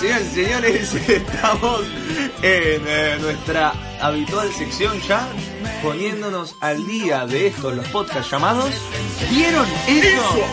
señoras y señores, estamos en eh, nuestra habitual sección ya, poniéndonos al día de estos, los podcasts llamados ¿Vieron eso?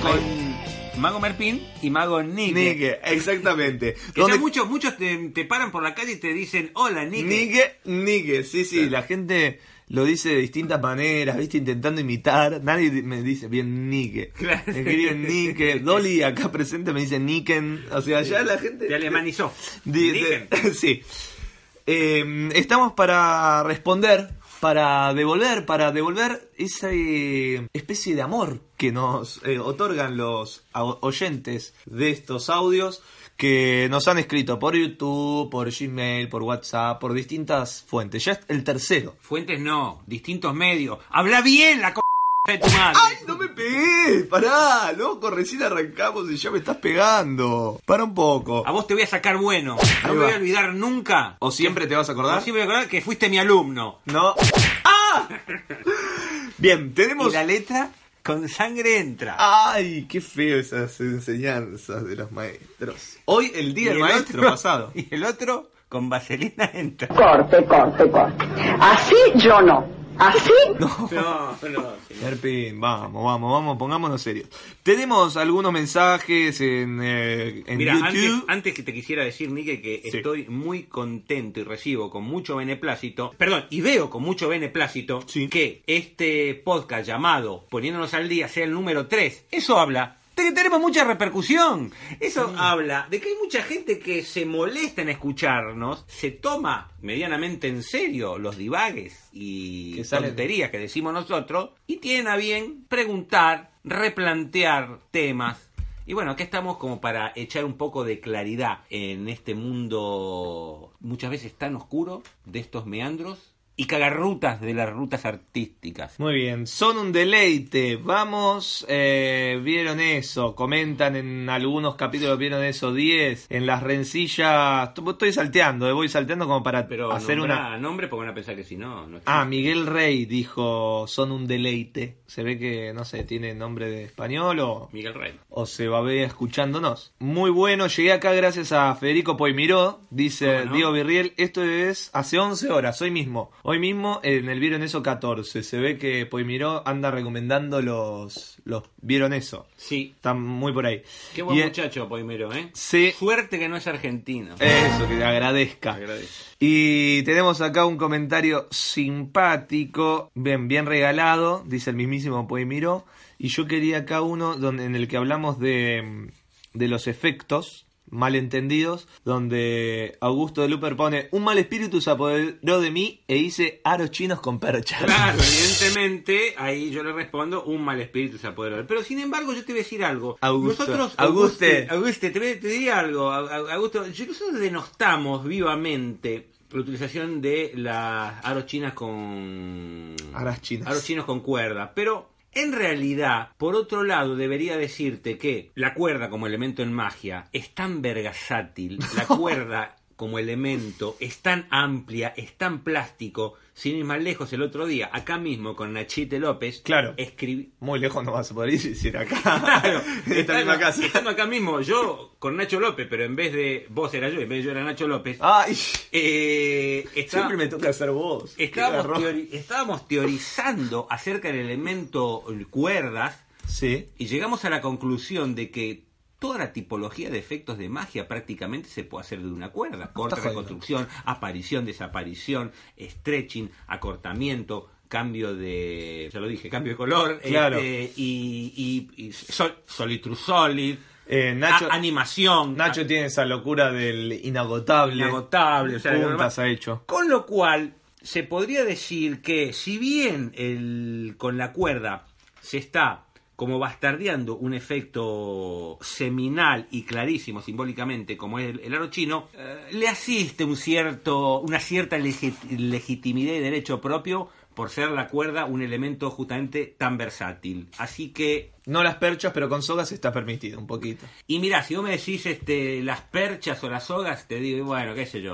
Con Mago Merpin y Mago Nick. Nique, exactamente. Que Donde- ya muchos, muchos te, te paran por la calle y te dicen, hola Nick. Nique, Nique, sí, sí, la gente lo dice de distintas maneras, viste, intentando imitar. Nadie di- me dice bien Nique. Claro. Querido Nique. Dolly acá presente me dice Niken. O sea, ya la gente. Te alemanizó. Di- Nicken. de- sí. Eh, estamos para responder, para devolver, para devolver esa eh, especie de amor que nos eh, otorgan los oyentes de estos audios que nos han escrito por YouTube, por Gmail, por WhatsApp, por distintas fuentes. Ya es el tercero. Fuentes no, distintos medios. Habla bien la c de tu madre. ¡Ay, no me pegues! ¡Pará! Loco, recién arrancamos y ya me estás pegando. Para un poco. A vos te voy a sacar bueno. No me voy a olvidar nunca. ¿O siempre te vas a acordar? No, siempre voy a acordar que fuiste mi alumno. No. ¡Ah! Bien, tenemos. Y la letra con sangre entra. ¡Ay! ¡Qué feo esas enseñanzas de los maestros! Hoy el día del el maestro otro- pasado. Y el otro con vaselina entra. Corte, corte, corte. Así yo no. Así No. No, no. Herpin, vamos, vamos, vamos, pongámonos serios. Tenemos algunos mensajes en, eh, en Mira, antes, YouTube. antes que te quisiera decir, Nike, que Sí. estoy muy contento y recibo con mucho beneplácito, perdón, y veo con mucho beneplácito Sí. que este podcast llamado Poniéndonos al Día sea el número 3. Eso habla tenemos mucha repercusión. Eso habla de que hay mucha gente que se molesta en escucharnos, se toma medianamente en serio los divagues y Que tonterías que decimos nosotros y tienen a bien preguntar, replantear temas. Y bueno, aquí estamos como para echar un poco de claridad en este mundo muchas veces tan oscuro de estos meandros y cagarrutas de las rutas artísticas. Muy bien, son un deleite. Vamos, eh, vieron eso, comentan en algunos capítulos, vieron eso, 10, en las rencillas. Estoy salteando, eh, voy salteando como para Pero hacer nombrá una. nombre porque van a pensar que si no, no Ah. Miguel Rey dijo, son un deleite. Se ve que, no sé, tiene nombre de español o, Miguel Rey. o se va a ver escuchándonos. Muy bueno, llegué acá gracias a Federico Poimiró, dice. Diego Virriel. Esto es hace 11 horas, hoy mismo. Hoy mismo en el Vieron Eso 14. Se ve que Poimiró anda recomendando los, los Vieron Eso. Sí. Están muy por ahí. Qué buen Y, muchacho, Poimero, ¿eh? Sí. Suerte que no es argentino. Eso, que le agradezca. Agradezco. Y tenemos acá un comentario simpático, bien, bien regalado, dice el mismísimo Poemiro. Y yo quería acá uno donde, en el que hablamos de, de los efectos malentendidos, donde Augusto de Luper pone, un mal espíritu se apoderó de mí e hice aros chinos con percha. Claro, evidentemente, ahí yo le respondo, un mal espíritu se apoderó. de. Pero sin embargo, yo te voy a decir algo. Augusto. Nosotros, Auguste. Auguste, Auguste, te, diría algo, Au- Au- Augusto. Nosotros denostamos vivamente la utilización de las aros chinas con... Aras chinas. Aros chinos con cuerda, pero... En realidad, por otro lado, debería decirte que la cuerda como elemento en magia es tan vergasátil, la cuerda como elemento es tan amplia, es tan plástico, sin ir más lejos el otro día, acá mismo con Nachite López, Claro. escribí... Muy lejos no vas a poder ir acá. Claro, Esta estando- misma casa. estando acá mismo, yo con Nacho López, pero en vez de vos era yo, en vez de yo era Nacho López, Ay, eh, está- siempre me toca hacer vos. Estábamos, teori- estábamos teorizando acerca del elemento cuerdas Sí. y llegamos a la conclusión de que toda la tipología de efectos de magia prácticamente se puede hacer de una cuerda. Corte, jodiendo. reconstrucción, aparición, desaparición, stretching, acortamiento, cambio de, ya lo dije, cambio de color, Claro. este, y, y, y sol- solid true solid, Eh, Nacho, a- animación, Nacho tiene esa locura del inagotable. inagotable, o sea, Puntas ha hecho. Con lo cual, se podría decir que si bien el, con la cuerda se está como bastardeando un efecto seminal y clarísimo simbólicamente como es el, el aro chino, eh, le asiste un cierto, una cierta legi- legitimidad y derecho propio por ser la cuerda un elemento justamente tan versátil. Así que No las perchas, pero con sogas está permitido un poquito. y mira, si vos me decís este, las perchas o las sogas, te digo, bueno, qué sé yo.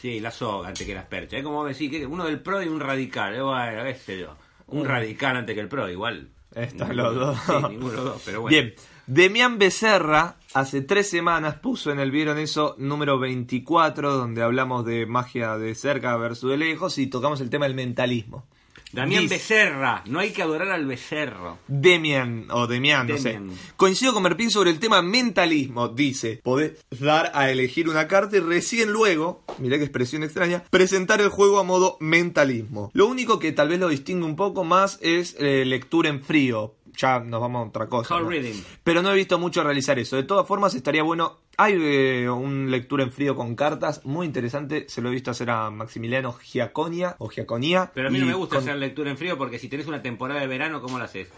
Sí, la soga antes que las perchas. Es como decir que uno del pro y un radical. bueno, qué sé yo. Un radical antes que el pro, igual. Están los dos. Sí, ninguno de los dos, pero bueno. Bien, Demián Becerra hace tres semanas puso en el Vieron eso número 24, donde hablamos de magia de cerca versus de lejos y tocamos el tema del mentalismo. Damián Dice- Becerra, no hay que adorar al becerro. Demian, o Demian, no sé. Coincido con Merpín sobre el tema mentalismo. Dice, podés dar a elegir una carta y recién luego, mirá qué expresión extraña, presentar el juego a modo mentalismo. Lo único que tal vez lo distingue un poco más es eh, lectura en frío. Ya nos vamos a otra cosa. ¿no? reading. Pero no he visto mucho realizar eso. De todas formas, estaría bueno. Hay eh, un lectura en frío con cartas muy interesante. Se lo he visto hacer a Maximiliano Giaconia o Giaconía. Pero a mí no me gusta con- hacer lectura en frío porque si tenés una temporada de verano, ¿cómo la haces?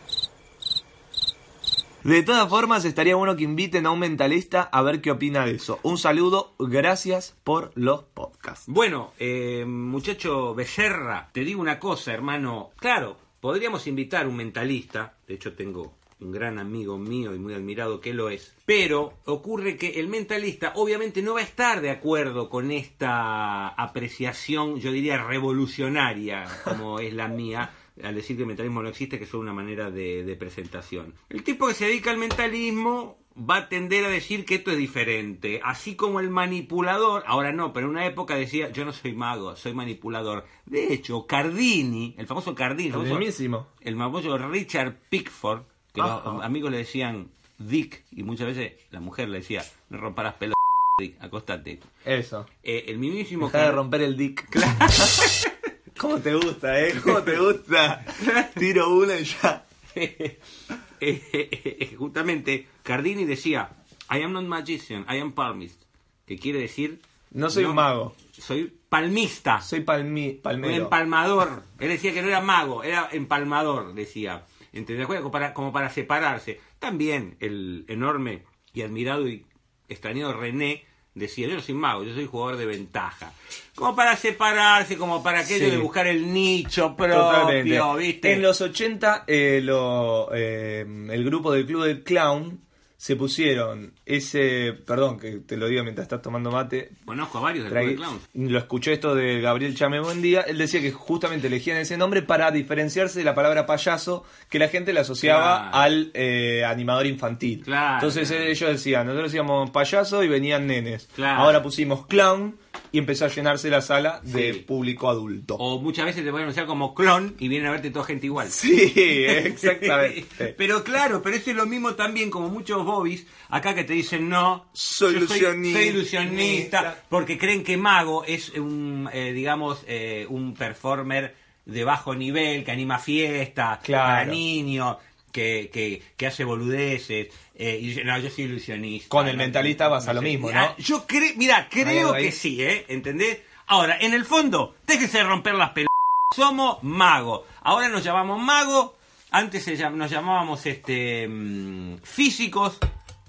De todas formas, estaría bueno que inviten a un mentalista a ver qué opina de eso. Un saludo, gracias por los podcasts. Bueno, eh, muchacho Becerra, te digo una cosa, hermano. Claro, podríamos invitar un mentalista. De hecho, tengo un gran amigo mío y muy admirado que lo es. Pero ocurre que el mentalista obviamente no va a estar de acuerdo con esta apreciación, yo diría, revolucionaria, como es la mía, al decir que el mentalismo no existe, que es solo una manera de, de presentación. El tipo que se dedica al mentalismo va a tender a decir que esto es diferente. Así como el manipulador, ahora no, pero en una época decía, yo no soy mago, soy manipulador. De hecho, Cardini, el famoso Cardini, el famoso- el famoso Richard Pickford, que Ajá. los amigos le decían Dick, y muchas veces la mujer le decía, no romparás pelo, Dick, acostate. Eso. Eh, el mismísimo Deja de romper el dick. ¿Cómo te gusta, eh? ¿Cómo te gusta? Tiro una y ya. Eh, eh, justamente Cardini decía I am not magician, I am palmist que quiere decir No soy un mago. soy palmista Soy palmi, un palmero. empalmador él decía que no era mago era empalmador decía ¿Entendés? como para, como para separarse también el enorme y admirado y extrañado René decía yo no soy mago yo soy jugador de ventaja como para separarse como para aquello Sí. de buscar el nicho propio Totalmente. ¿viste? En los 80, eh, lo, eh, el grupo del Club del Clown se pusieron ese. Perdón que te lo digo mientras estás tomando mate. conozco a varios del Club de Clowns Lo escuché esto de Gabriel Chame Buen Día. Él decía que justamente elegían ese nombre para diferenciarse de la palabra payaso que la gente le asociaba Claro. al eh, animador infantil. Claro. Entonces ellos decían, nosotros decíamos payaso y venían nenes. Claro. Ahora pusimos clown y empezó a llenarse la sala de Sí. público adulto. O muchas veces te pueden anunciar como clon y vienen a verte toda gente igual. Sí, exactamente. pero claro, pero eso es lo mismo también como muchos bobbies acá que te dicen no, Soy yo ilusionista. soy ilusionista, porque creen que mago es un, eh, digamos, eh, un performer de bajo nivel que anima fiestas Claro. para niños, que, que, que hace boludeces. eh, y dice, no, yo soy ilusionista. Con el No, mentalista vas a lo mismo, ¿no? Ah, Yo creo, mira, creo que sí, ¿eh? ¿Entendés? Ahora, en el fondo, déjese romper las pelotas. Somos magos. Ahora nos llamamos magos. Antes nos llamábamos este mm, físicos,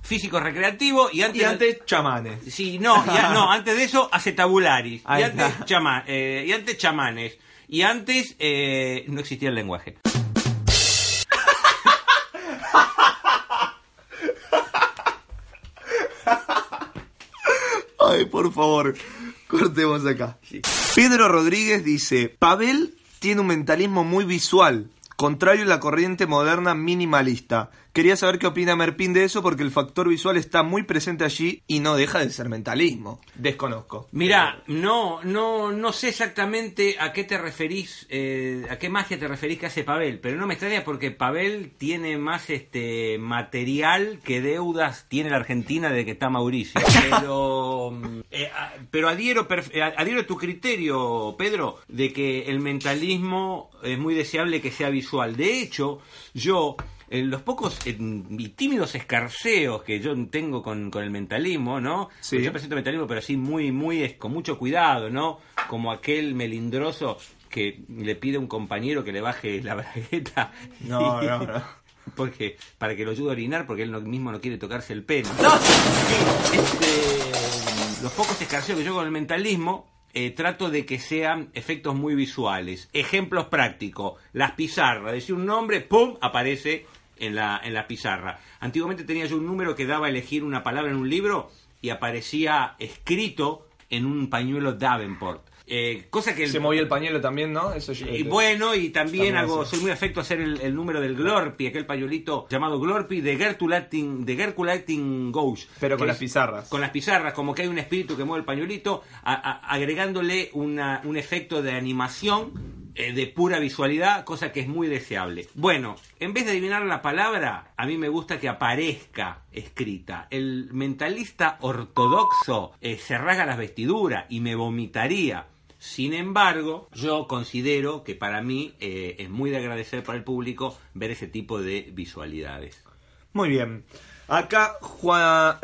físicos recreativos y antes, Y antes, chamanes. sí, no, no, antes de eso acetabularis Ahí y antes chama- eh, y antes chamanes y antes eh, no existía el lenguaje. Ay, por favor, cortemos acá. Pedro Rodríguez dice, Pavel tiene un mentalismo muy visual, contrario a la corriente moderna minimalista. Quería saber qué opina Merpín de eso porque el factor visual está muy presente allí y no deja de ser mentalismo. Desconozco. Mira, no, no, no sé exactamente a qué te referís, eh, a qué magia te referís que hace Pavel, pero no me extraña porque Pavel tiene más este material que deudas tiene la Argentina desde que está Mauricio. Pero, mm, eh, pero adhiero, eh, adhiero a tu criterio, Pedro, de que el mentalismo es muy deseable que sea visual. De hecho, yo en los pocos y tímidos escarceos que yo tengo con, con el mentalismo, ¿no? Sí. Yo presento mentalismo, pero así muy, muy, es- con mucho cuidado, ¿no? Como aquel melindroso que le pide a un compañero que le baje la bragueta. No, no, no. Porque, para que lo ayude a orinar, porque él no- mismo no quiere tocarse el pelo. No, este, los pocos escarceos que yo con el mentalismo, eh, trato de que sean efectos muy visuales. Ejemplos prácticos. Las pizarras. Decir un nombre, ¡pum! aparece en la, en la pizarra. Antiguamente tenía yo un número que daba a elegir una palabra en un libro y aparecía escrito en un pañuelo Davenport. Eh, cosa que el- Se movía el pañuelo también, ¿no? Eso yo- y bueno, y también También hago, soy muy afecto a hacer el, el número del Glorpi, aquel pañuelito llamado Glorpi de Gertulating, de Gertulating Ghost. Pero con las pizarras. Con las pizarras, como que hay un espíritu que mueve el pañuelito, a- a- agregándole una- un efecto de animación eh, de pura visualidad, cosa que es muy deseable. Bueno, en vez de adivinar la palabra, a mí me gusta que aparezca escrita. El mentalista ortodoxo eh, se rasga las vestiduras y me vomitaría. Sin embargo, yo considero que para mí eh, es muy de agradecer para el público ver ese tipo de visualidades. Muy bien. Acá Juan,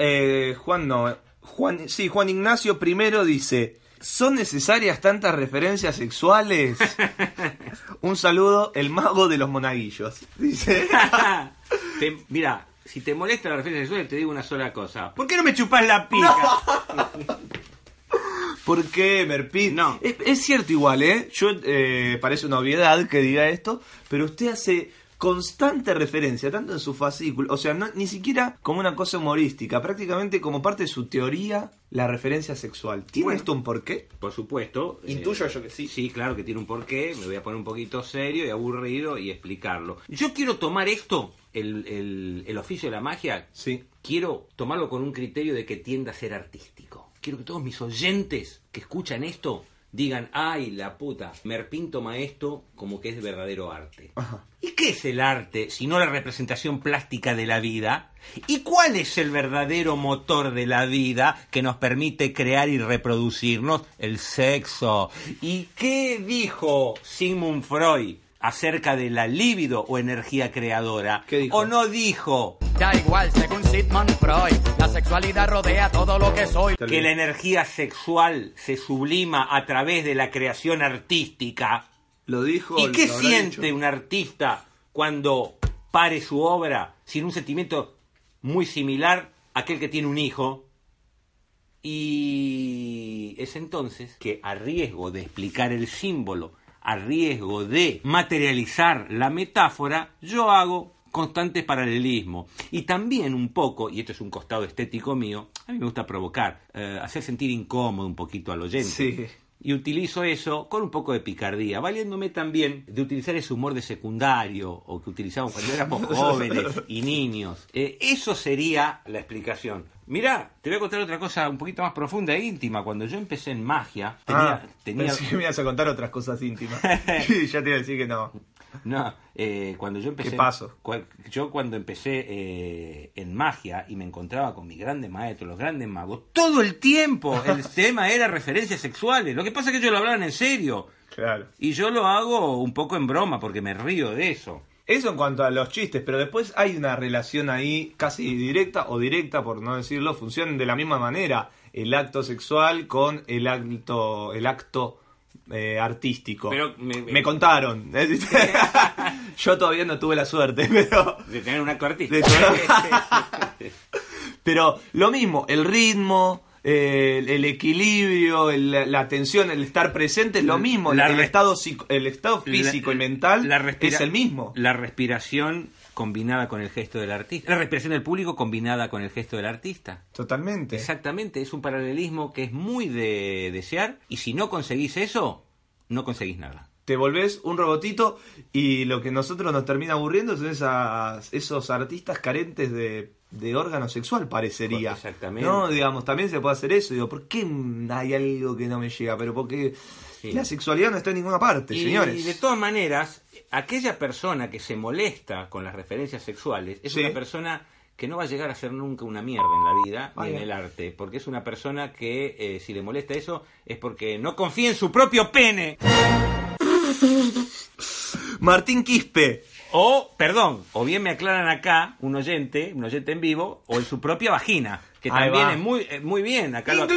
Juan no, Juan, sí, Juan Ignacio primero dice, ¿son necesarias tantas referencias sexuales? Un saludo, el mago de los monaguillos. Dice. Te- mira, si te molesta la referencia sexual, te digo una sola cosa. ¿Por qué no me chupas la pica? ¿Por qué, Merpit? No. Es, es cierto igual, ¿eh? Yo, eh, parece una obviedad que diga esto, pero usted hace constante referencia, tanto en su fascículo, o sea, no, ni siquiera como una cosa humorística, prácticamente como parte de su teoría, la referencia sexual. ¿Tiene Bueno. esto un porqué? Por supuesto. eh, Intuyo yo que sí. Sí, claro que tiene un porqué. Me voy a poner un poquito serio y aburrido y explicarlo. Yo quiero tomar esto, el, el- el oficio de la magia, Sí. quiero tomarlo con un criterio de que tienda a ser artístico. Quiero que todos mis oyentes que escuchan esto digan, ay, la puta, Merpín toma esto como que es verdadero arte. Ajá. ¿Y qué es el arte si no la representación plástica de la vida? ¿Y cuál es el verdadero motor de la vida que nos permite crear y reproducirnos? El sexo. ¿Y qué dijo Sigmund Freud acerca de la libido o energía creadora? ¿Qué dijo? ¿O no dijo Da igual, según Sigmund Freud, la sexualidad rodea todo lo que soy. Que la energía sexual se sublima a través de la creación artística? Lo dijo. ¿Y qué siente dicho. un artista cuando pare su obra sin un sentimiento muy similar a aquel que tiene un hijo? Y es entonces que a riesgo de explicar el símbolo, a riesgo de materializar la metáfora, yo hago constantes paralelismos. Y también un poco, y esto es un costado estético mío, a mí me gusta provocar, eh, hacer sentir incómodo un poquito al oyente. Sí. Y utilizo eso con un poco de picardía, valiéndome también de utilizar ese humor de secundario o que utilizamos cuando éramos jóvenes y niños. Eh, eso sería la explicación. Mirá, te voy a contar otra cosa un poquito más profunda e íntima. Cuando yo empecé en magia, tenía... Ah, tenía pensé que me ibas a contar otras cosas íntimas. Ya te iba a decir que no. No, eh, cuando yo empecé... ¿Qué pasó? cua- yo cuando empecé eh, en magia y me encontraba con mis grandes maestros, los grandes magos, todo el tiempo el tema era referencias sexuales. Lo que pasa es que ellos lo hablaban en serio. Claro. Y yo lo hago un poco en broma porque me río de eso. Eso en cuanto a los chistes, pero después hay una relación ahí casi directa o directa, por no decirlo, funcionan de la misma manera el acto sexual con el acto, el acto eh, artístico. Pero me- me contaron. Yo todavía no tuve la suerte, pero De tener un acto artístico. Pero lo mismo, el ritmo, eh, el, el equilibrio, el- la atención, el estar presente es lo mismo. La el, estado, el estado físico La- y mental la respira- es el mismo. La respiración combinada con el gesto del artista. La respiración del público combinada con el gesto del artista. Totalmente. Exactamente, es un paralelismo que es muy de desear y si no conseguís eso, no conseguís nada. Te volvés un robotito y lo que nosotros nos termina aburriendo son esas, esos artistas carentes de, de órgano sexual, parecería. Exactamente. No, digamos, también se puede hacer eso. Digo, ¿por qué hay algo que no me llega? Pero porque Sí. la sexualidad no está en ninguna parte, Y señores. de todas maneras, aquella persona que se molesta con las referencias sexuales es Sí. una persona que no va a llegar a ser nunca una mierda en la vida ni en el arte, porque es una persona que eh, si le molesta eso es porque no confía en su propio pene. Martín Quispe. O, perdón, o bien me aclaran acá un oyente, un oyente en vivo, o en su propia vagina, que Ahí también va. es muy, eh, muy bien. Acá lo,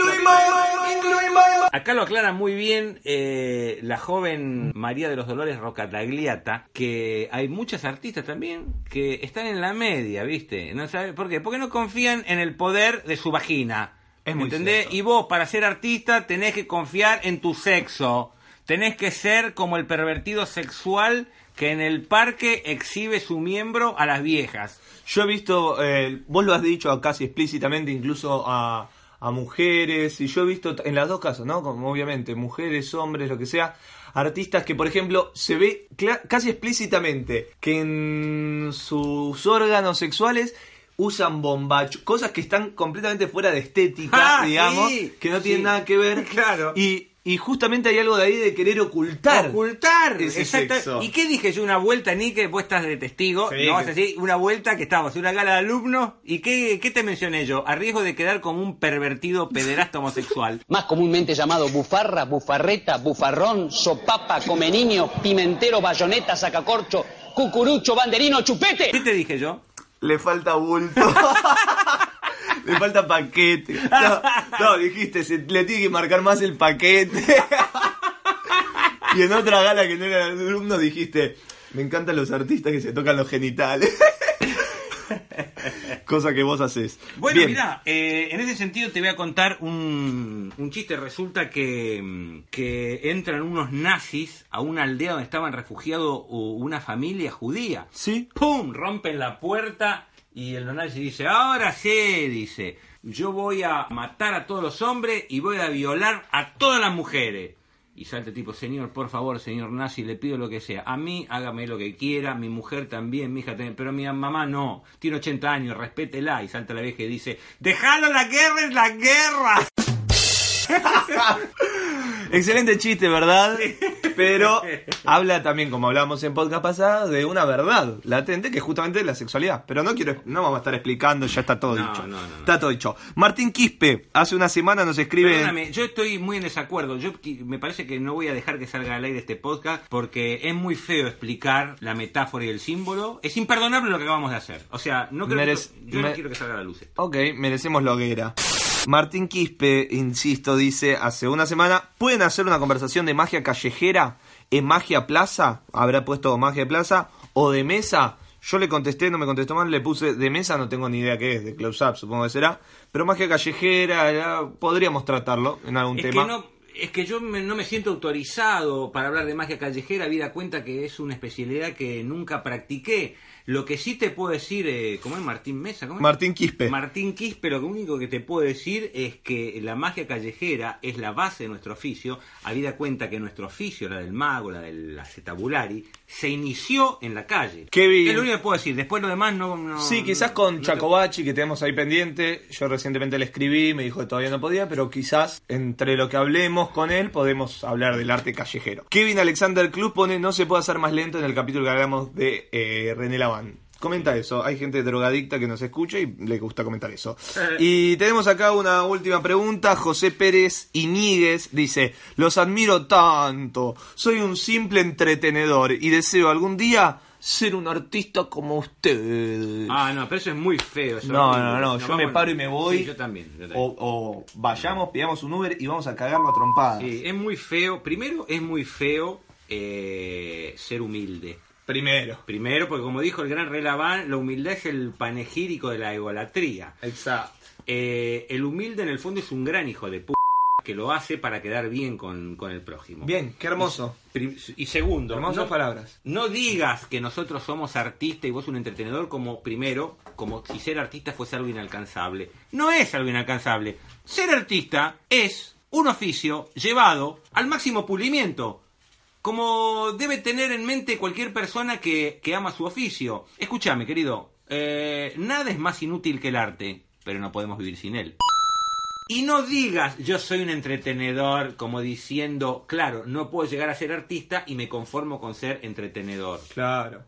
acá lo aclara muy bien eh, la joven María de los Dolores Rocatagliata, que hay muchas artistas también que están en la media, ¿viste? ¿No sabe por qué? Porque no confían en el poder de su vagina. Es muy ¿Entendés? cierto. Y vos, para ser artista, tenés que confiar en tu sexo. Tenés que ser como el pervertido sexual que en el parque exhibe su miembro a las viejas. Yo he visto, eh, vos lo has dicho casi explícitamente, incluso a, a mujeres, y yo he visto en las dos casos, ¿no? Como obviamente, mujeres, hombres, lo que sea, artistas que, por ejemplo, se ve casi explícitamente que en sus órganos sexuales usan bombacho, cosas que están completamente fuera de estética, Ah, digamos, sí, que no sí. tienen nada que ver. Claro. Y, y justamente hay algo de ahí de querer ocultar. Ocultar. ese exacto. sexo. ¿Y qué dije yo? Una vuelta, ni que vos estás de testigo. Sí, no vas que- a decir una vuelta que estábamos en una gala de alumnos. ¿Y qué, qué te mencioné yo? A riesgo de quedar como un pervertido pederasta homosexual. más comúnmente llamado bufarra, bufarreta, bufarrón, sopapa, come niño, pimentero, bayoneta, sacacorcho, cucurucho, banderino, chupete. ¿Qué te dije yo? Le falta bulto. le falta paquete. No, no, dijiste, se, le tiene que marcar más el paquete. y en otra gala que no era de alumno dijiste, me encantan los artistas que se tocan los genitales. Cosa que vos haces. Bueno, Bien. mira, eh, en ese sentido te voy a contar un, un chiste. Resulta que, mm, que entran unos nazis a una aldea donde estaban refugiados una familia judía. Sí. ¡Pum! Rompen la puerta y el nazi dice, ahora sí, dice, yo voy a matar a todos los hombres y voy a violar a todas las mujeres. Y salta el tipo, señor, por favor, señor nazi, le pido lo que sea. A mí, hágame lo que quiera, mi mujer también, mi hija también, pero mi mamá no, tiene 80 años, respétela. Y salta la vieja y dice, déjalo, la guerra es la guerra. Excelente chiste, ¿verdad? Pero habla también, como hablábamos en podcast pasado, de una verdad latente que es justamente la sexualidad. Pero no quiero, no vamos a estar explicando, ya está todo No, dicho. no, no, no. Está todo dicho. Martín Quispe, hace una semana nos escribe. Perdóname, yo estoy muy en desacuerdo. Yo me parece que no voy a dejar que salga al aire este podcast porque es muy feo explicar la metáfora y el símbolo. Es imperdonable lo que acabamos de hacer. O sea, no creo que, yo no quiero que salga a la luz. esto. Ok, merecemos lo hoguera. Martín Quispe, insisto, dice hace una semana, ¿pueden hacer una conversación de magia callejera en magia plaza? Habrá puesto magia plaza o de mesa. Yo le contesté, no me contestó mal, le puse de mesa, no tengo ni idea qué es, de close up supongo que será. Pero magia callejera, ya podríamos tratarlo en algún Es tema. que no, es que yo me- no me siento autorizado para hablar de magia callejera, vida cuenta que es una especialidad que nunca practiqué. Lo que sí te puedo decir, eh, ¿cómo es Martín Mesa? ¿Cómo es? Martín Quispe. Martín Quispe, lo único que te puedo decir es que la magia callejera es la base de nuestro oficio, habida cuenta que nuestro oficio, la del mago, la del acetabulari, se inició en la calle. Kevin. Es lo único que puedo decir, después lo demás no... no- Sí, quizás con no Chacobachi, que tenemos ahí pendiente. Yo recientemente le escribí, me dijo que todavía no podía, pero quizás entre lo que hablemos con él podemos hablar del arte callejero. Kevin Alexander Club pone no se puede hacer más lento en el capítulo que hablamos de eh, René Laván. Comenta eso, hay gente drogadicta que nos escucha y le gusta comentar eso. Y tenemos acá una última pregunta. José Pérez Iñiguez dice: Los admiro tanto, soy un simple entretenedor y deseo algún día ser un artista como ustedes. Ah, no, pero eso es muy feo. eso es No, no, no, yo me paro y me voy. Sí, yo también. yo también. O, o vayamos, pidamos un Uber y vamos a cagarlo a trompadas. Sí, es muy feo. Primero, es muy feo eh, ser humilde. Primero. Primero, porque como dijo el gran Relaván, la humildad es el panegírico de la egolatría. Exacto. Eh, el humilde en el fondo es un gran hijo de p que lo hace para quedar bien con, con el prójimo. Bien, qué hermoso. Prim- Y segundo, Hermosas no, palabras. no digas que nosotros somos artistas y vos un entretenedor como primero, como si ser artista fuese algo inalcanzable. No es algo inalcanzable. Ser artista es un oficio llevado al máximo pulimiento. Como debe tener en mente cualquier persona que, que ama su oficio. Escúchame, querido. eh, nada es más inútil que el arte, pero no podemos vivir sin él. Y no digas, yo soy un entretenedor, como diciendo, claro, no puedo llegar a ser artista y me conformo con ser entretenedor. Claro.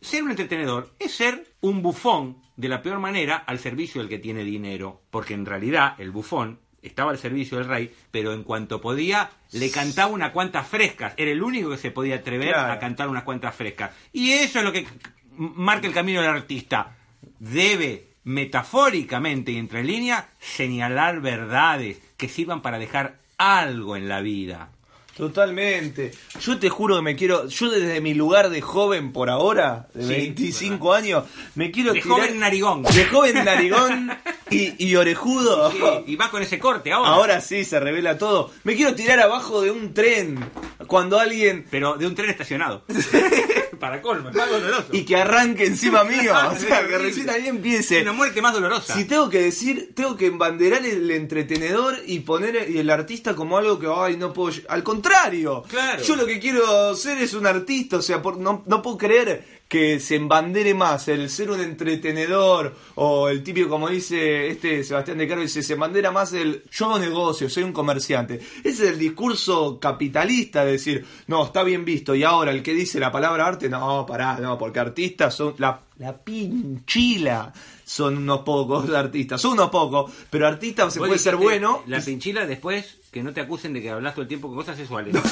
Ser un entretenedor es ser un bufón de la peor manera al servicio del que tiene dinero, porque en realidad el bufón estaba al servicio del rey, pero en cuanto podía le cantaba unas cuantas frescas, era el único que se podía atrever Claro. a cantar unas cuantas frescas. Y eso es lo que marca el camino del artista. Debe metafóricamente y entre líneas señalar verdades que sirvan para dejar algo en la vida. Totalmente. Yo te juro que me quiero. Yo desde mi lugar de joven por ahora, de Sí, 25 años, me quiero De tirar. joven narigón. De joven narigón y, y orejudo. Sí, y vas con ese corte ahora. Ahora sí se revela todo. Me quiero tirar abajo de un tren. cuando alguien Pero de un tren estacionado. Para colmo, es más doloroso. y que arranque encima mío, o sea, que recién ahí empiece. Una muerte más dolorosa. Si tengo que decir, tengo que embanderar el entretenedor y poner el artista como algo que, ay, no puedo. ll-". Al contrario, Claro. yo lo que quiero ser es un artista, o sea, por- no, no puedo creer que se embandere más el ser un entretenedor o el típico, como dice este Sebastián de Caro, dice, se embandera más el yo hago negocio, soy un comerciante. Ese es el discurso capitalista de decir, no, está bien visto, y ahora el que dice la palabra arte, no, pará, no, porque artistas son la, la pinchila. Son unos pocos artistas, son unos pocos, pero artista se puede ser bueno. La pinchila después que no te acusen de que hablas todo el tiempo con cosas sexuales.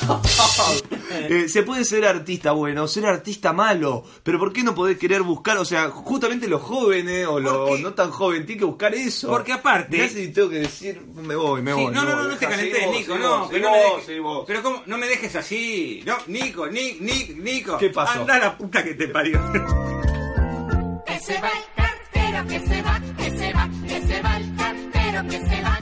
Eh, se puede ser artista bueno, ser artista malo, pero ¿por qué no podés querer buscar? O sea, justamente los jóvenes o los no tan jóvenes tienen que buscar eso. Porque aparte- Mirá si tengo que decir, me voy, me Sí, voy. no, no, no, no te vos, Nico, no. vos, seguí no me vos, dejes- vos. Pero cómo, no me dejes así. No, Nico, Nico, Nico, Nico. ¿Qué pasó? Anda a la puta que te parió. Que se va el cartero, que se va, que se va, que se va el cartero, que se va,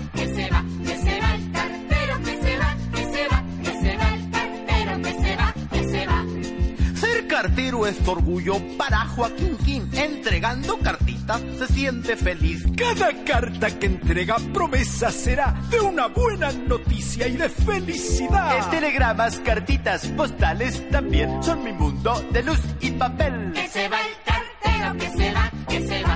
es orgullo para Joaquín Kim. Entregando cartitas se siente feliz. Cada carta que entrega promesa será de una buena noticia y de felicidad. Telegramas, cartitas, postales también son mi mundo de luz y papel. Que se va el cartero, que se va, que se va,